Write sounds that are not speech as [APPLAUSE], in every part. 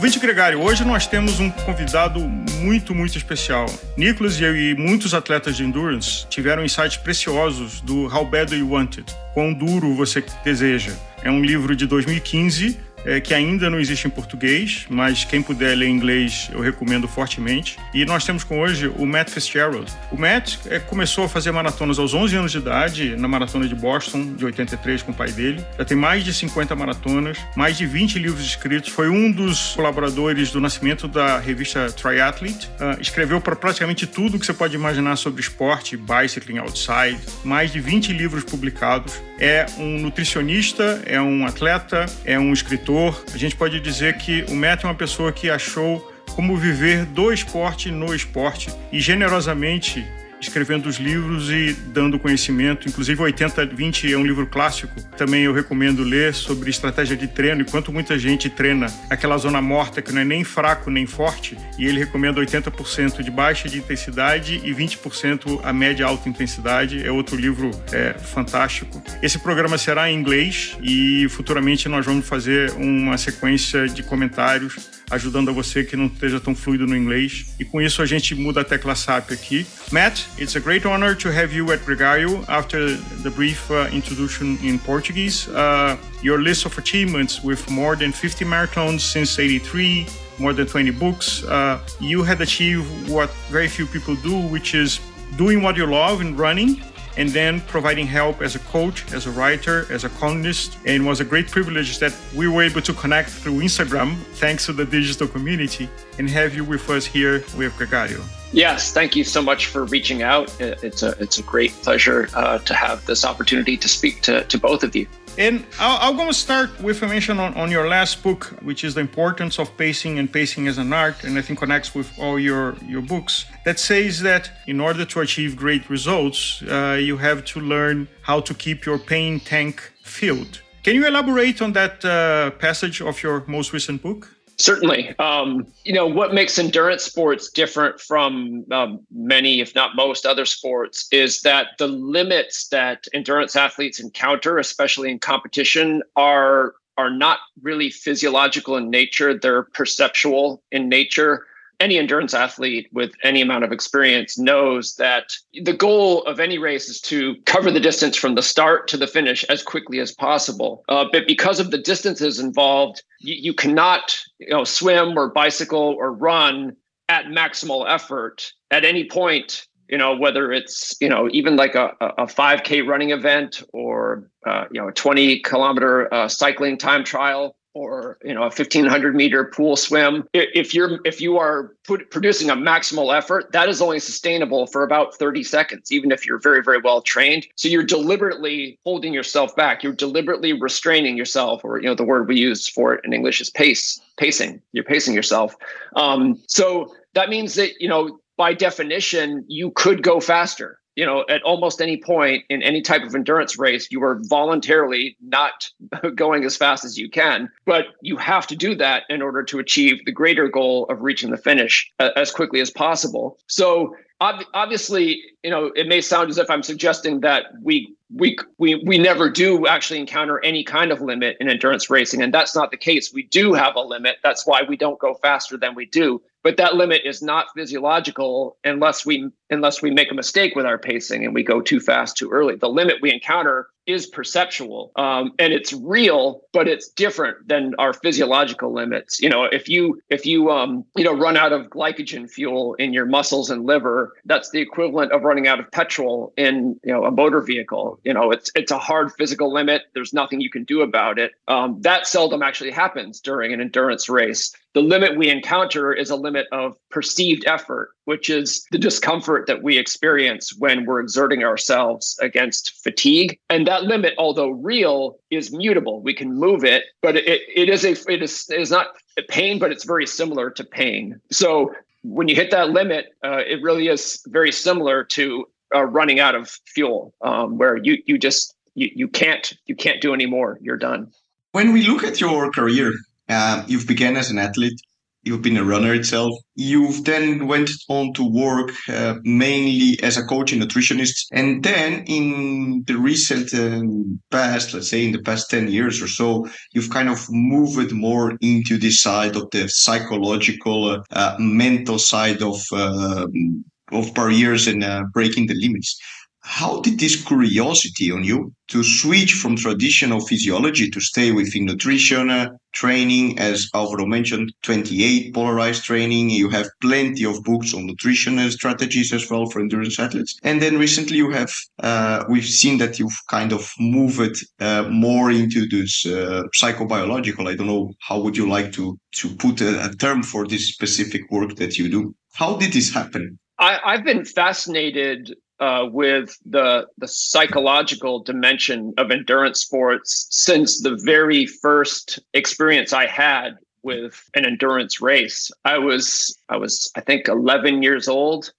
Ouvinte Gregário, hoje nós temos um convidado muito, muito especial. Nicholas e eu e muitos atletas de endurance tiveram insights preciosos do How Bad You Want It? Quão duro você deseja. É um livro de 2015 é, que ainda não existe em português, mas quem puder ler em inglês eu recomendo fortemente. E nós temos com hoje o Matt Fitzgerald. O Matt é, começou a fazer maratonas aos 11 anos de idade, na maratona de Boston, de 83, com o pai dele. Já tem mais de 50 maratonas, mais de 20 livros escritos. Foi um dos colaboradores do nascimento da revista Triathlete. Uh, escreveu para praticamente tudo que você pode imaginar sobre esporte, bicycling, outside. Mais de 20 livros publicados. É um nutricionista, é um atleta, é um escritor a gente pode dizer que o Matt é uma pessoa que achou como viver do esporte no esporte e generosamente escrevendo os livros e dando conhecimento. Inclusive, 80-20 é um livro clássico. Também eu recomendo ler sobre estratégia de treino e quanto muita gente treina aquela zona morta que não é nem fraco nem forte. E ele recomenda 80% de baixa de intensidade e 20% a média alta intensidade. É outro livro é, fantástico. Esse programa será em inglês e futuramente nós vamos fazer uma sequência de comentários ajudando a você que não esteja tão fluido no inglês. E com isso a gente muda a tecla SAP aqui. Matt, it's a great honor to have you at Gregario after the brief uh, introduction in Portuguese. Uh, your list of achievements with more than 50 marathons since 83, more than 20 books, uh, you had achieved what very few people do, which is doing what you love in running and then providing help as a coach, as a writer, as a columnist. And it was a great privilege that we were able to connect through Instagram, thanks to the digital community, and have you with us here with Gregario. Yes, thank you so much for reaching out. It's a it's a great pleasure uh, to have this opportunity to speak to, to both of you. And I'm going to start with a mention on, on your last book, which is the importance of pacing and pacing as an art, and I think connects with all your, your books. That says that in order to achieve great results, uh, you have to learn how to keep your pain tank filled. Can you elaborate on that uh, passage of your most recent book? Certainly. Um, you know, what makes endurance sports different from um, many, if not most, other sports is that the limits that endurance athletes encounter, especially in competition, are are not really physiological in nature. They're perceptual in nature any endurance athlete with any amount of experience knows that the goal of any race is to cover the distance from the start to the finish as quickly as possible. Uh, but because of the distances involved, you, you cannot you know, swim or bicycle or run at maximal effort at any point you know whether it's you know even like a, a 5k running event or uh, you know a 20 kilometer uh, cycling time trial or you know a 1500 meter pool swim. If you're if you are put, producing a maximal effort that is only sustainable for about 30 seconds even if you're very very well trained. So you're deliberately holding yourself back. You're deliberately restraining yourself or you know the word we use for it in english is pace pacing. You're pacing yourself. Um, so that means that you know by definition you could go faster you know, at almost any point in any type of endurance race, you are voluntarily not [LAUGHS] going as fast as you can, but you have to do that in order to achieve the greater goal of reaching the finish uh, as quickly as possible. So ob- obviously, you know, it may sound as if I'm suggesting that we we we we never do actually encounter any kind of limit in endurance racing, and that's not the case. We do have a limit. That's why we don't go faster than we do but that limit is not physiological unless we unless we make a mistake with our pacing and we go too fast too early. The limit we encounter is perceptual um, and it's real but it's different than our physiological limits. You know if you if you um, you know run out of glycogen fuel in your muscles and liver that's the equivalent of running out of petrol in you know a motor vehicle. You know it's it's a hard physical limit. There's nothing you can do about it. Um, that seldom actually happens during an endurance race. The limit we encounter is a limit of perceived effort, which is the discomfort that we experience when we're exerting ourselves against fatigue. And that limit, although real, is mutable. We can move it, but it, it is a it is it is not pain, but it's very similar to pain. So when you hit that limit, uh, it really is very similar to uh, running out of fuel, um, where you you just you, you can't you can't do any more. You're done. When we look at your career, uh, you've began as an athlete. You've been a runner itself. You've then went on to work uh, mainly as a coach and nutritionist. And then in the recent um, past, let's say in the past 10 years or so, you've kind of moved more into this side of the psychological, uh, uh, mental side of, um, of barriers and uh, breaking the limits. How did this curiosity on you to switch from traditional physiology to stay within nutrition, uh, training, as Alvaro mentioned, 28 polarized training. You have plenty of books on nutrition and strategies as well for endurance athletes. And then recently you have, uh, we've seen that you've kind of moved uh, more into this uh, psychobiological. I don't know, how would you like to, to put a, a term for this specific work that you do? How did this happen? I, have been fascinated uh, with the the psychological dimension of endurance sports since the very first experience I had with an endurance race. I was I was I think 11 years old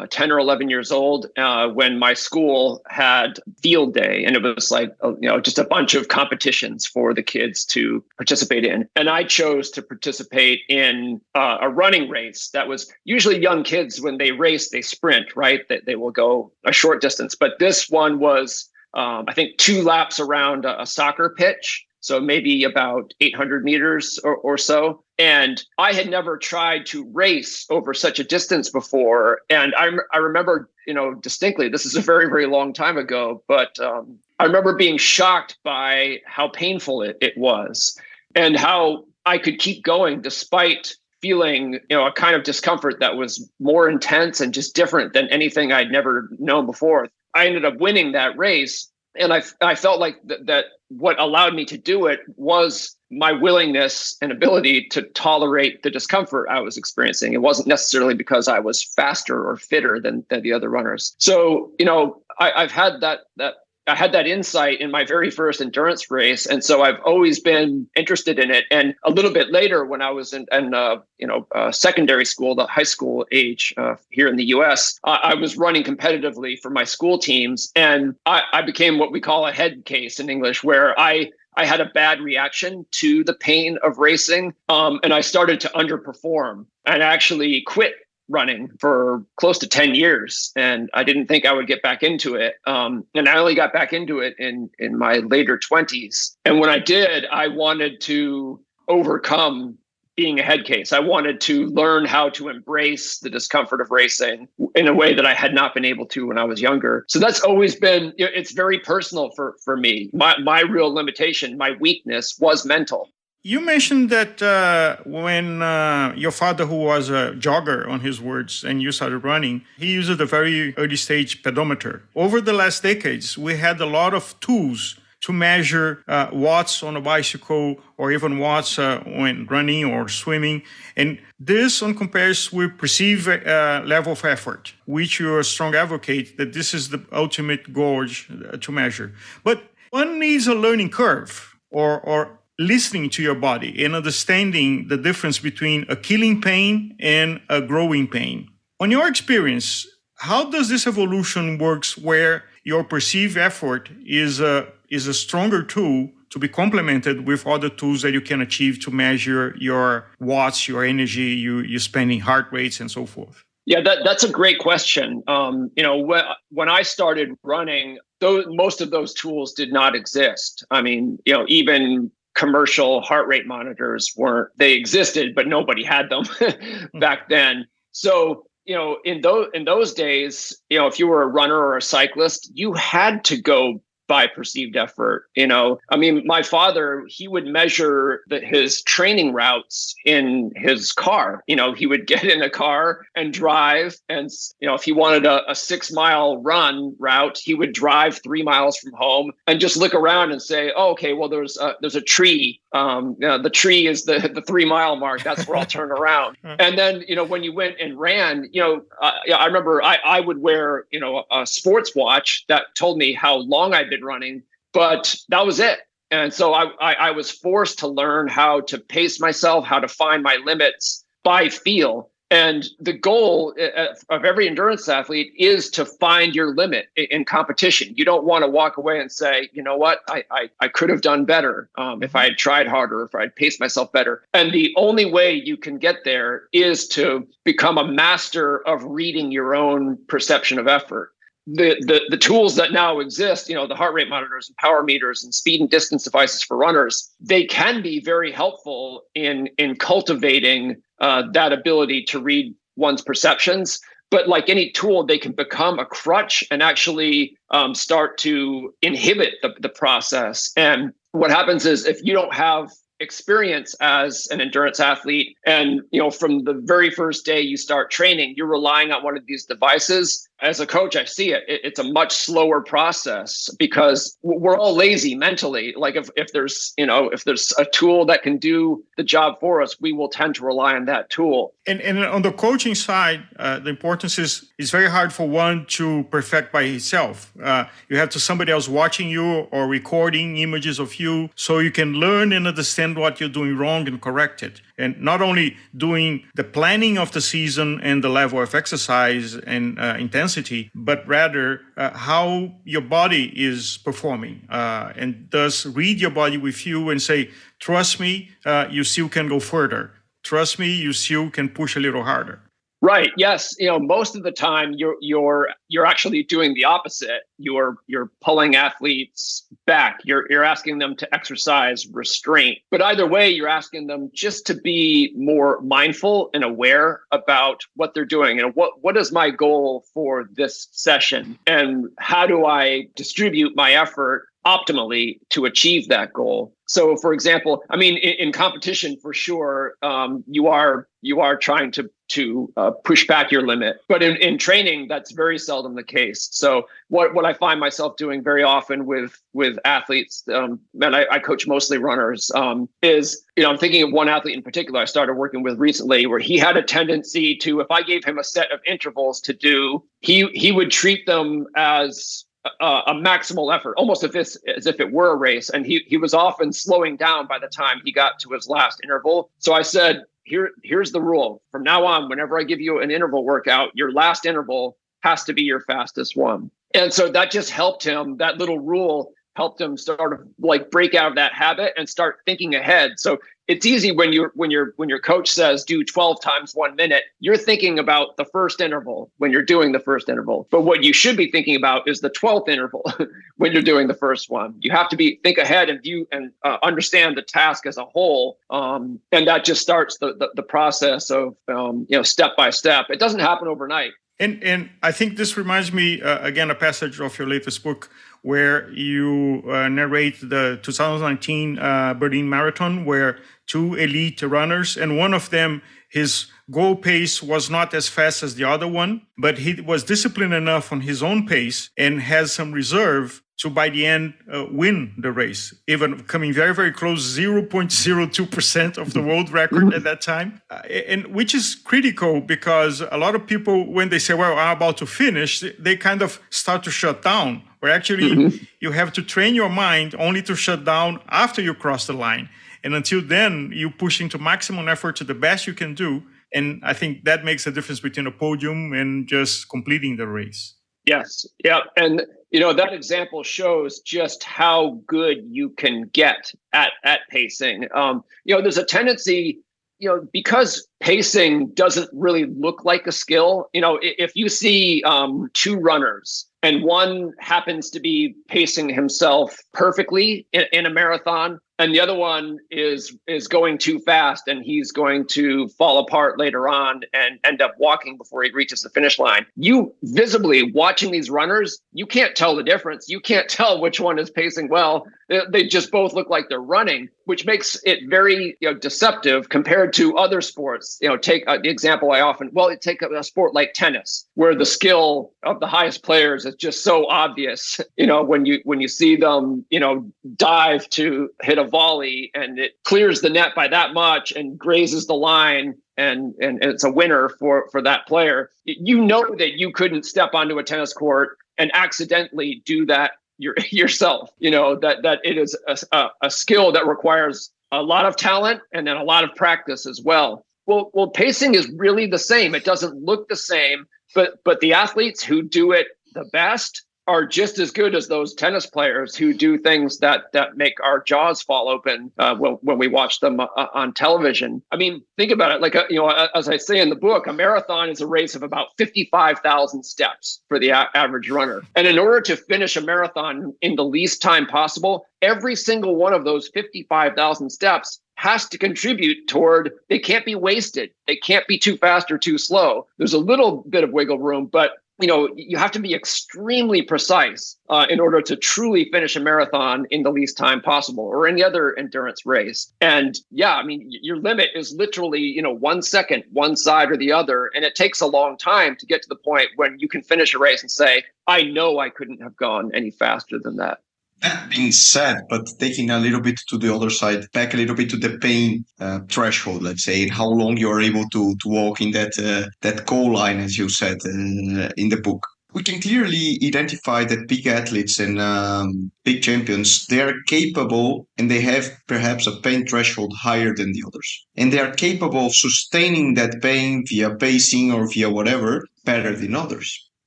uh, 10 or 11 years old uh, when my school had field day and it was like uh, you know just a bunch of competitions for the kids to participate in. And i chose to participate in uh, a running race that was usually young kids when they race they sprint right? They, they will go a short distance. But this one was um, i think two laps around a, a soccer pitch so maybe about 800 meters or, or so. And I had never tried to race over such a distance before. And I, I remember, you know, distinctly, this is a very, very long time ago, but um, I remember being shocked by how painful it, it was and how I could keep going despite feeling you know a kind of discomfort that was more intense and just different than anything I'd never known before. I ended up winning that race and I, I felt like th- that what allowed me to do it was my willingness and ability to tolerate the discomfort I was experiencing. It wasn't necessarily because I was faster or fitter than, than the other runners. So, you know, I, I've had that that I had that insight in my very first endurance race, and so I've always been interested in it. And a little bit later, when I was in, in uh, you know uh, secondary school, the high school age uh, here in the U.S., I was running competitively for my school teams, and I, I became what we call a head case in English, where I I had a bad reaction to the pain of racing, um, and I started to underperform and actually quit running for close to 10 years and i didn't think i would get back into it. Um, and i only got back into it in in my later 20s and when i did i wanted to overcome being a head case. I wanted to learn how to embrace the discomfort of racing in a way that i had not been able to when i was younger. So that's always been it's very personal for for me. My my real limitation my weakness was mental you mentioned that uh, when uh, your father, who was a jogger on his words, and you started running, he used a very early stage pedometer. Over the last decades, we had a lot of tools to measure uh, watts on a bicycle or even watts uh, when running or swimming. And this on compares with perceived uh, level of effort, which you're a strong advocate that this is the ultimate goal uh, to measure. But one needs a learning curve or, or listening to your body and understanding the difference between a killing pain and a growing pain. On your experience, how does this evolution works where your perceived effort is a is a stronger tool to be complemented with other tools that you can achieve to measure your watts, your energy, you you spending heart rates and so forth? Yeah, that, that's a great question. Um, you know, when, when I started running, those, most of those tools did not exist. I mean, you know, even commercial heart rate monitors weren't they existed but nobody had them [LAUGHS] hmm. back then. So you know in those in those days you know if you were a runner or a cyclist you had to go by perceived effort. You know, I mean, my father, he would measure the, his training routes in his car. You know, he would [LAUGHS] get in a car and drive. And, you know, if he wanted a, a six mile run route, he would drive three miles from home and just look around and say, oh, okay, well, there's a, there's a tree. Um, you know, the tree is the, the three mile mark. That's where I'll [LAUGHS] turn around. and then, you know, when you went and ran, you know, uh, I remember I, I would wear, you know, a sports watch that told me how long I'd been running, but that was it. And so I, I, I was forced to learn how to pace myself, how to find my limits by feel. And the goal uh, uh, of every endurance athlete is to find your limit in competition. You don't want to walk away and say, you know what, I, I, I could have done better um, if I had tried harder, if I had paced myself better. And the only way you can get there is to become a master of reading your own perception of effort the, the the tools that now exist, you know, the heart rate monitors and power meters and speed and distance devices for runners, they can be very helpful in in cultivating uh, that ability to read one's perceptions. But like any tool, they can become a crutch and actually um, start to inhibit the, the process. And what happens is if you don't have experience as an endurance athlete and you know from the very first day you start training you're relying on one of these devices as a coach i see it, it it's a much slower process because we're all lazy mentally. Like if, if there's you know if there's a tool that can do the job for us we will tend to rely on that tool. And, and on the coaching side uh, the importance is it's very hard for one to perfect by himself uh, you have to somebody else watching you or recording images of you so you can learn and understand what you're doing wrong and correct it and not only doing the planning of the season and the level of exercise and uh, intensity, but rather uh, how your body is performing. Uh, and thus read your body with you and say, trust me, uh, you still can go further. Trust me, you still can push a little harder. Right. Yes. You know, most of the time you're you're you're actually doing the opposite. You're you're pulling athletes back. You're you're asking them to exercise restraint. But either way, you're asking them just to be more mindful and aware about what they're doing and what what is my goal for this session and how do I distribute my effort optimally to achieve that goal. So, for example, I mean, in, in competition, for sure, um, you are you are trying to to uh, push back your limit, but in, in training, that's very seldom the case. So, what what I find myself doing very often with with athletes, um, and I, I coach mostly runners, um, is you know I'm thinking of one athlete in particular I started working with recently, where he had a tendency to, if I gave him a set of intervals to do, he he would treat them as a, a maximal effort, almost if it's, as if it were a race. And he he was often slowing down by the time he got to his last interval. So I said, here here's the rule. From now on, whenever I give you an interval workout, your last interval has to be your fastest one. And so that just helped him. That little rule helped him sort of like break out of that habit and start thinking ahead. So it's easy when you when your when your coach says do 12 times 1 minute you're thinking about the first interval when you're doing the first interval. But what you should be thinking about is the 12th interval [LAUGHS] when you're doing the first one. You have to be think ahead and view and uh, understand the task as a whole um, and that just starts the, the, the process of um, you know step by step. It doesn't happen overnight. And and i think this reminds me uh, again a passage of your latest book where you uh, narrate the 2019 uh, Berlin Marathon, where two elite runners, and one of them, his goal pace was not as fast as the other one, but he was disciplined enough on his own pace and has some reserve to by the end uh, win the race, even coming very, very close, 0.02% of the world record at that time. Uh, and which is critical because a lot of people, when they say, well, I'm about to finish, they kind of start to shut down. Where actually mm-hmm. you have to train your mind only to shut down after you cross the line. And until then, you push into maximum effort to the best you can do. And I think that makes a difference between a podium and just completing the race. Yes. Yeah. And you know that example shows just how good you can get at at pacing. Um, you know, there's a tendency, you know, because pacing doesn't really look like a skill. You know, if you see um, two runners and one happens to be pacing himself perfectly in, in a marathon, and the other one is is going too fast and he's going to fall apart later on and end up walking before he reaches the finish line. You visibly watching these runners you can't tell the difference. You can't tell which one is pacing well they just both look like they're running which makes it very you know, deceptive compared to other sports. You know take uh, the example i often well take a, a sport like tennis where the skill of the highest players is just so obvious [LAUGHS] you know when you when you see them you know dive to hit a volley and it clears the net by that much and grazes the line and, and it's a winner for for that player. You know that you couldn't step onto a tennis court and accidentally do that your, [LAUGHS] yourself you know that that it is a, a, skill that requires a lot of talent and then a lot of practice as well Well, well, pacing is really the same. It doesn't look the same, but but the athletes who do it the best are just as good as those tennis players who do things that that make our jaws fall open uh, when, when we watch them uh, on television. I mean, think about it. Like uh, you know, as I say in the book, a marathon is a race of about fifty-five thousand steps for the a- average runner, and in order to finish a marathon in the least time possible, every single one of those fifty-five thousand steps has to contribute toward they can't be wasted they can't be too fast or too slow there's a little bit of wiggle room but you know you have to be extremely precise uh, in order to truly finish a marathon in the least time possible or any other endurance race. And yeah i mean your limit is literally you know one second one side or the other. And it takes a long time to get to the point when you can finish a race and say i know i couldn't have gone any faster than that that being said, but taking a little bit to the other side, back a little bit to the pain uh, threshold, let's say, how long you are able to to walk in that uh, that goal line, as you said uh, in the book. We can clearly identify that big athletes and um, big champions, they are capable and they have perhaps a pain threshold higher than the others. And they are capable of sustaining that pain via pacing or via whatever better than others.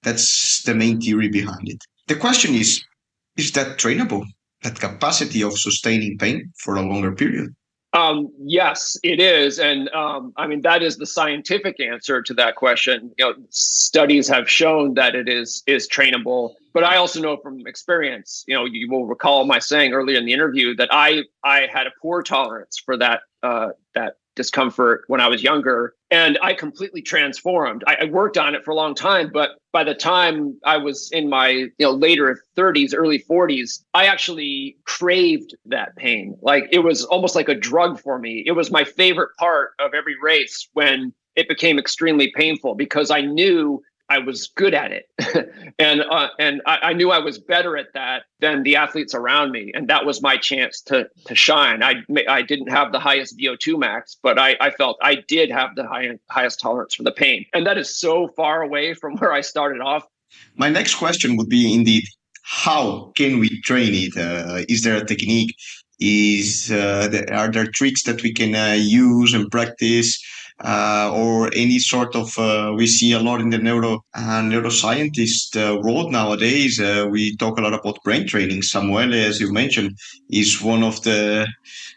That's the main theory behind it. The question is, is that trainable? That capacity of sustaining pain for a longer period? Um, yes, it is, and um, I mean that is the scientific answer to that question. You know, studies have shown that it is is trainable, but I also know from experience. You know, you will recall my saying earlier in the interview that I I had a poor tolerance for that uh, that discomfort when I was younger. And I completely transformed. I, I, worked on it for a long time, but by the time I was in my you know later 30s, early 40s, I actually craved that pain. Like it was almost like a drug for me. It was my favorite part of every race when it became extremely painful because I knew I was good at it, [LAUGHS] and uh, and I, I, knew I was better at that than the athletes around me, and that was my chance to to shine. I I didn't have the highest VO2 max, but I, I felt I did have the high, highest tolerance for the pain, and that is so far away from [LAUGHS] where I started off. My next question would be indeed, how can we train it? Uh, is there a technique? Is uh, there, are there tricks that we can uh, use and practice? Uh, or any sort of uh, we see a lot in the neuro uh, neuroscientist uh, world nowadays uh, we talk a lot about brain training. Samuel as you mentioned is one of the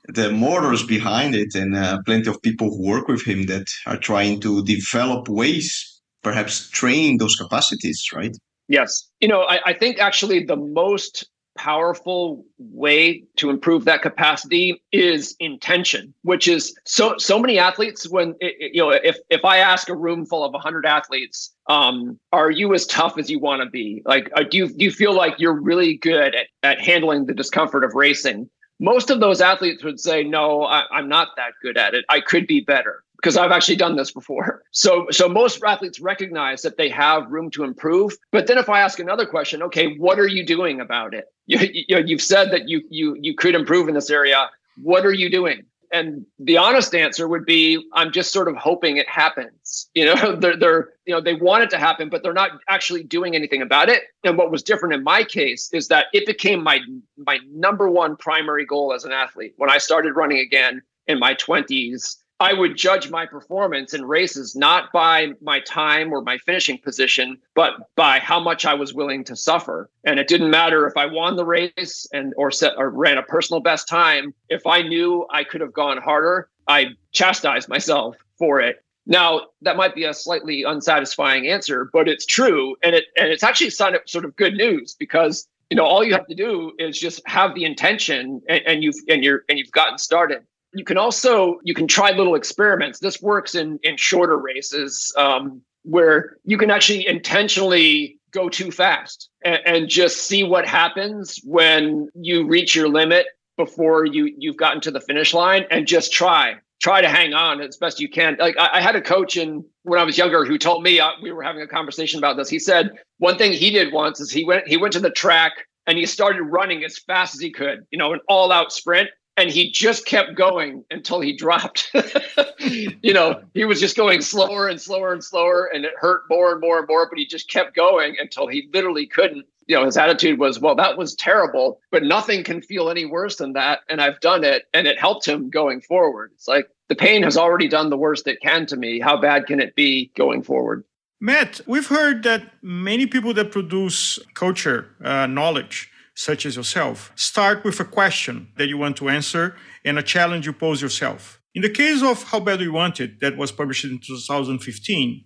the motors behind it and uh, plenty of people who work with him that are trying to develop ways perhaps training those capacities right? Yes. You know I, I think actually the most powerful way to improve that capacity is intention which is so so many athletes when you know if if i ask a room full of 100 athletes um are you as tough as you want to be? Like uh, do you do you feel like you're really good at, at handling the discomfort of racing? Most of those athletes would say no I, i'm not that good at it. I could be better because I've actually done this before. [LAUGHS] So, so most athletes recognize that they have room to improve. But then, if I ask another question, okay, what are you doing about it? [LAUGHS] You, you you've said that you you you could improve in this area. What are you doing? And the honest answer would be, I'm just sort of hoping it happens. You know, [LAUGHS] they're they're you know they want it to happen, but they're not actually doing anything about it. And what was different in my case is that it became my my number one primary goal as an athlete when I started running again in my 20s I would judge my performance in races not by my time or my finishing position, but by how much I was willing to suffer. And it didn't matter if I won the race and or set or ran a personal best time. If I knew I could have gone harder, I chastised myself for it. Now that might be a slightly unsatisfying answer, but it's true, and it and it's actually sort of good news because you know all you have to do is just have the intention, and, and you've and you're and you've gotten started you can also you can try little experiments. This works in in shorter races um, where you can actually intentionally go too fast and, and just see what happens when you reach your limit before you you've gotten to the finish line and just try try to hang on as best you can like i, I had a coach in when i was younger who told me uh, we were having a conversation about this he said one thing he did once is he went he went to the track and he started running as fast as he could you know an all out sprint and he just kept going until he dropped. [LAUGHS] you know, he was just going slower and slower and slower, and it hurt more and more and more, but he just kept going until he literally couldn't. you know, his attitude was, well, that was terrible, but nothing can feel any worse than that. And I've done it and it helped him going forward. It's like the pain has already done the worst it can to me. How bad can it be going forward? Matt, we've heard that many people that produce culture uh, knowledge, such as yourself, start with a question that you want to answer and a challenge you pose yourself. In the case of How Bad We Want It, that was published in 2015,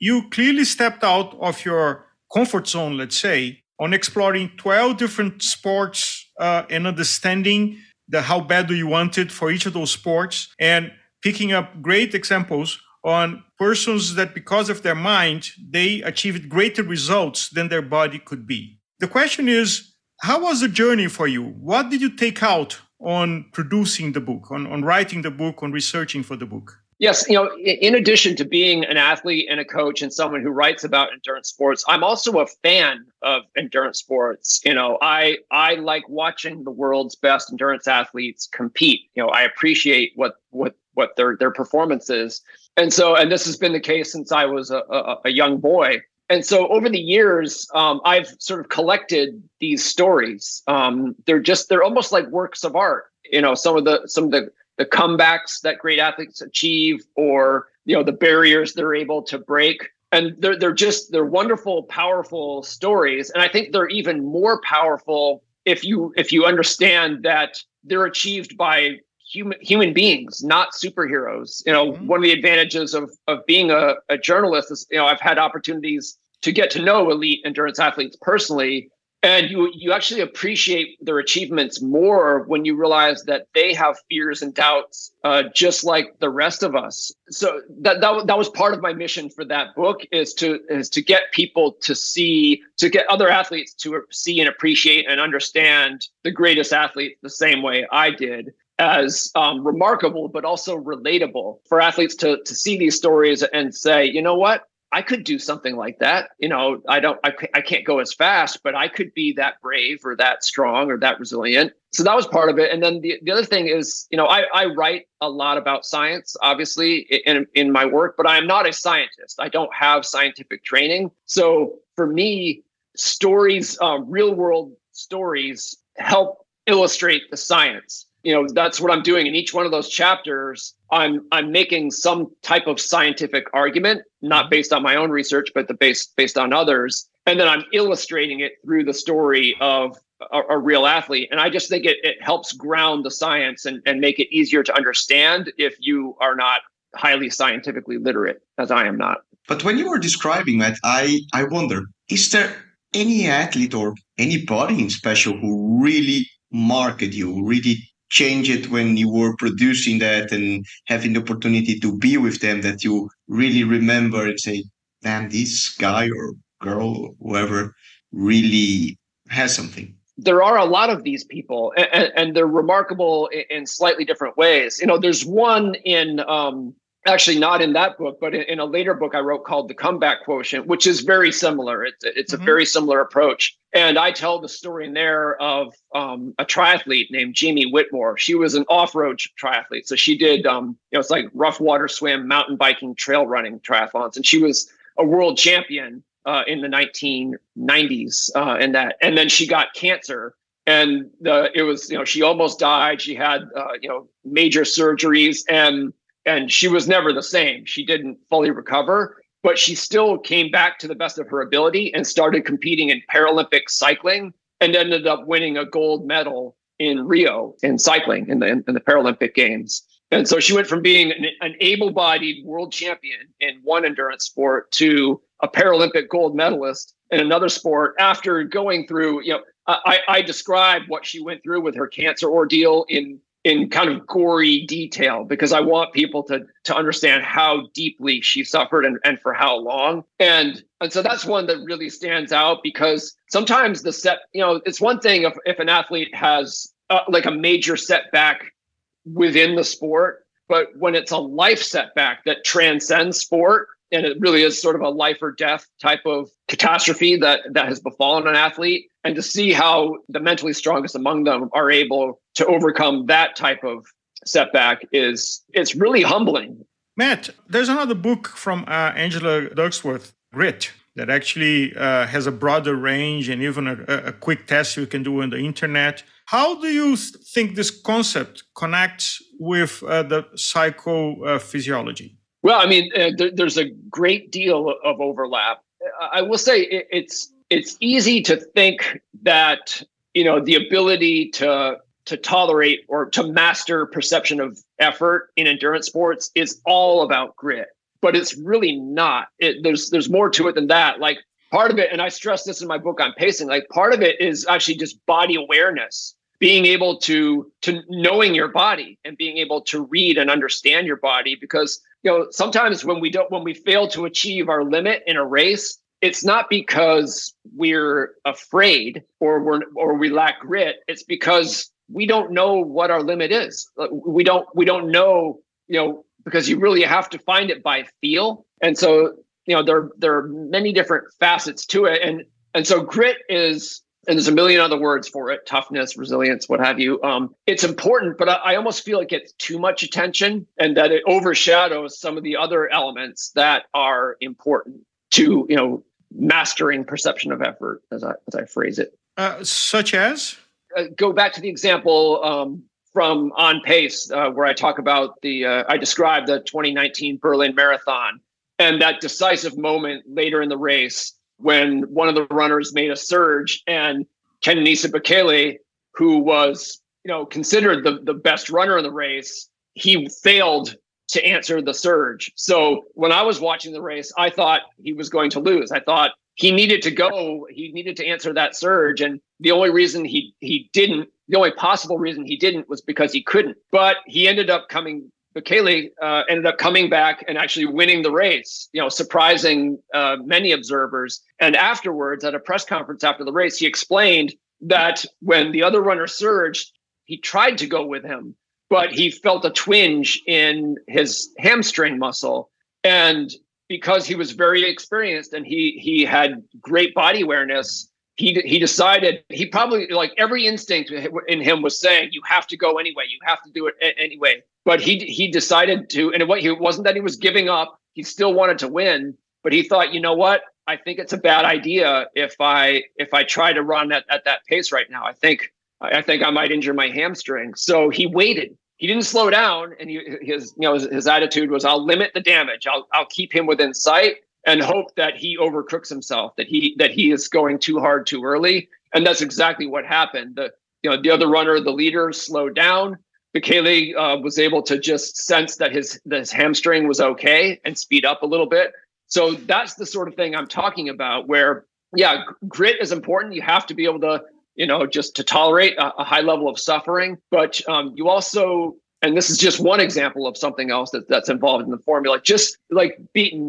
you clearly stepped out of your comfort zone, let's say, on exploring 12 different sports uh, and understanding the how bad do you want it for each of those sports and picking up great examples on persons that because of their mind they achieved greater results than their body could be the question is how was the journey for you what did you take out on producing the book on, on writing the book on researching for the book Yes, you know, in addition to being an athlete and a coach and someone who writes about endurance sports, I'm also a fan of endurance sports. You know, I I like watching the world's best endurance athletes compete. You know, I appreciate what what what their their performance is. And so, and this has been the case since I was a, a, a young boy. And so, over the years, um, I've sort of collected these stories. Um, they're just they're almost like works of art. You know, some of the some of the the comebacks that great athletes achieve or you know the barriers they're able to break and they're they're just they're wonderful powerful stories and i think they're even more powerful if you if you understand that they're achieved by human human beings not superheroes you know mm-hmm. one of the advantages of of being a, a journalist is you know i've had opportunities to get to know elite endurance athletes personally. And you you actually appreciate their achievements more when you realize that they have fears and doubts uh, just like the rest of us. So that, that that was part of my mission for that book is to is to get people to see to get other athletes to see and appreciate and understand the greatest athlete the same way I did as um, remarkable but also relatable for athletes to to see these stories and say you know what I could do something like that. You know, I don't, I, I can't go as fast, but I could be that brave or that strong or that resilient. So that was part of it. And then the, the other thing is, you know, I, I write a lot about science, obviously, in, in my work, but I am not a scientist. I don't have scientific training. So for me, stories, um, real world stories help illustrate the science you know that's what i'm doing in each one of those chapters. I'm i'm making some type of scientific argument not mm-hmm. based on my own research but the base based on others. And then i'm illustrating it through the story of a, a real athlete. And i just think it, it helps ground the science and, and make it easier to understand if you are not highly scientifically literate as i am not. But when you were describing that i i wonder is there any athlete or anybody in special who really market you really change it when you were producing that and having the opportunity to be with them that you really remember and say, damn, this guy or girl, or whoever, really has something? There are a lot of these people, and, and they're remarkable in slightly different ways. You know, there's one in um, actually not in that book, but in, in, a later book I wrote called The Comeback Quotient, which is very similar. It's, it's mm-hmm. a very similar approach. And I tell the story in there of um, a triathlete named Jamie Whitmore. She was an off-road triathlete. So she did, um, you know, it's like rough water swim, mountain biking, trail running triathlons. And she was a world champion uh, in the 1990s uh, and that. And then she got cancer and the, it was, you know, she almost died. She had, uh, you know, major surgeries and and she was never the same. She didn't fully recover, but she still came back to the best of her ability and started competing in Paralympic cycling and ended up winning a gold medal in Rio in cycling in the in the Paralympic Games. And so she went from being an, an able-bodied world champion in one endurance sport to a Paralympic gold medalist in another sport after going through, you know, I, I described what she went through with her cancer ordeal in in kind of gory detail because I want people to to understand how deeply she suffered and, and for how long. And and so that's one that really stands out because sometimes the set, you know, it's one thing if if an athlete has uh, like a major setback within the sport, but when it's a life setback that transcends sport, and it really is sort of a life or death type of catastrophe that that has befallen an athlete and to see how the mentally strongest among them are able to overcome that type of setback is it's really humbling matt there's another book from uh, angela duckworth grit that actually uh, has a broader range and even a, a, quick test you can do on the internet. How do you think this concept connects with uh, the psychophysiology? Well, I mean, uh, there, there's a great deal of overlap. I will say it, it's it's easy to think that you know the ability to to tolerate or to master perception of effort in endurance sports is all about grit but it's really not. It, there's there's more to it than that. Like part of it and i stress this in my book on pacing like part of it is actually just body awareness being able to to knowing your body and being able to read and understand your body because you know sometimes when we don't when we fail to achieve our limit in a race it's not because we're afraid or we're or we lack grit. It's because we don't know what our limit is. We don't we don't know you know because you really have to find it by feel. And so you know there there are many different facets to it. And and so grit is and there's a million other words for it toughness resilience what have you. Um, it's important but I, I almost feel it gets too much attention and that it overshadows some of the other elements that are important to you know mastering perception of effort, as I, as I phrase it. Uh, such as? Uh, go back to the example um, from On Pace, uh, where I talk about the, uh, I describe the 2019 Berlin Marathon and that decisive moment later in the race when one of the runners made a surge and Kenenisa Bekele, who was, you know, considered the, the best runner in the race, he failed to answer the surge. So when I was watching the race, I thought he was going to lose. I thought he needed to go, he needed to answer that surge. And the only reason he he didn't, the only possible reason he didn't was because he couldn't. But he ended up coming Bekele uh, ended up coming back and actually winning the race, you know, surprising uh, many observers. And afterwards, at a press conference after the race, he explained that when the other runner surged, he tried to go with him, but he felt a twinge in his hamstring muscle. And because he was very experienced and he he had great body awareness, he he decided he probably like every instinct in him was saying you have to go anyway, you have to do it anyway. But he he decided to, and what he wasn't that he was giving up. He still wanted to win, but he thought, you know what? I think it's a bad idea if I if I try to run at, at that pace right now. I think I think I might injure my hamstring. So he waited he didn't slow down and he, his you know his, his, attitude was i'll limit the damage. I'll i'll keep him within sight and hope that he overcooks himself that he that he is going too hard too early. And that's exactly what happened. The you know the other runner the leader slowed down. Bekele uh, was able to just sense that his his hamstring was okay and speed up a little bit. So that's the sort of thing i'm talking about where yeah grit is important. You have to be able to you know, just to tolerate a, a high level of suffering. But um, you also, and this is just one example of something else that, that's involved in the formula, just like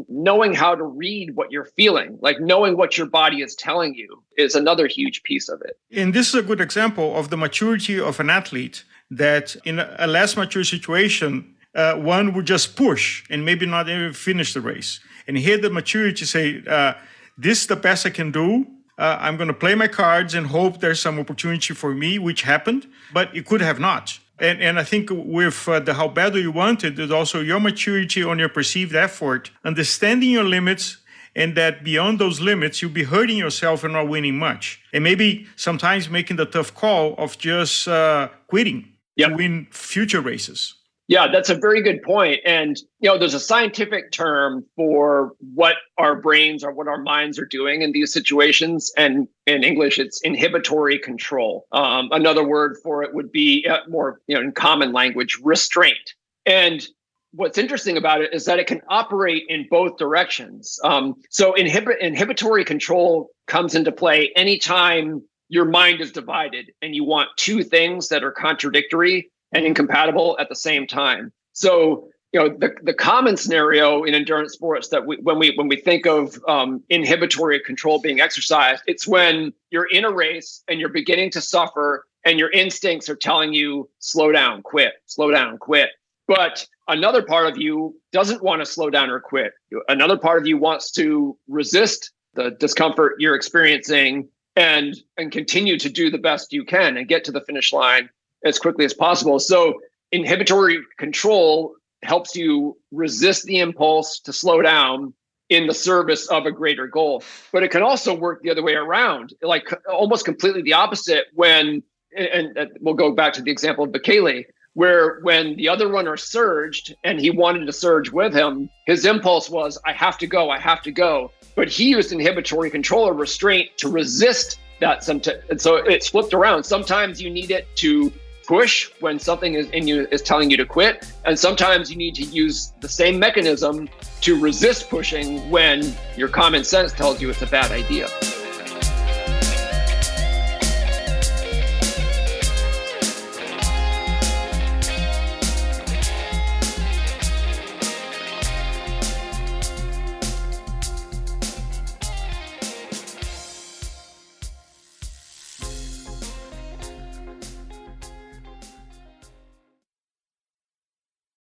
knowing how to read what you're feeling, like knowing what your body is telling you is another huge piece of it. And this is a good example of the maturity of an athlete that in a less mature situation, uh, one would just push and maybe not even finish the race. And here the maturity say, uh, this is the best I can do uh, I'm going to play my cards and hope there's some opportunity for me, which happened, but it could have not. And, and I think with uh, the how bad do you want it, there's also your maturity on your perceived effort, understanding your limits, and that beyond those limits, you'll be hurting yourself and not winning much. And maybe sometimes making the tough call of just uh, quitting yep. to win future races. Yeah, that's a very good point. And, you know, there's a scientific term for what our brains or what our minds are doing in these situations. And in English, it's inhibitory control. Um, another word for it would be uh, more, you know, in common language, restraint. And what's interesting about it is that it can operate in both directions. Um, so inhib- inhibitory control comes into play anytime your mind is divided and you want two things that are contradictory and incompatible at the same time. So, you know, the, the common scenario in endurance sports that we, when we when we think of um, inhibitory control being exercised, it's when you're in a race and you're beginning to suffer, and your instincts are telling you slow down, quit, slow down, quit. But another part of you doesn't want to slow down or quit. Another part of you wants to resist the discomfort you're experiencing and and continue to do the best you can and get to the finish line as quickly as possible. So inhibitory control helps you resist the impulse to slow down in the service of a greater goal. But it can also work the other way around, like almost completely the opposite when, and, we'll go back to the example of Bekele, where when the other runner surged and he wanted to surge with him, his impulse was, I have to go, I have to go. But he used inhibitory control or restraint to resist that. And so it's flipped around. Sometimes you need it to push when something is in you is telling you to quit. And sometimes you need to use the same mechanism to resist pushing when your common sense tells you it's a bad idea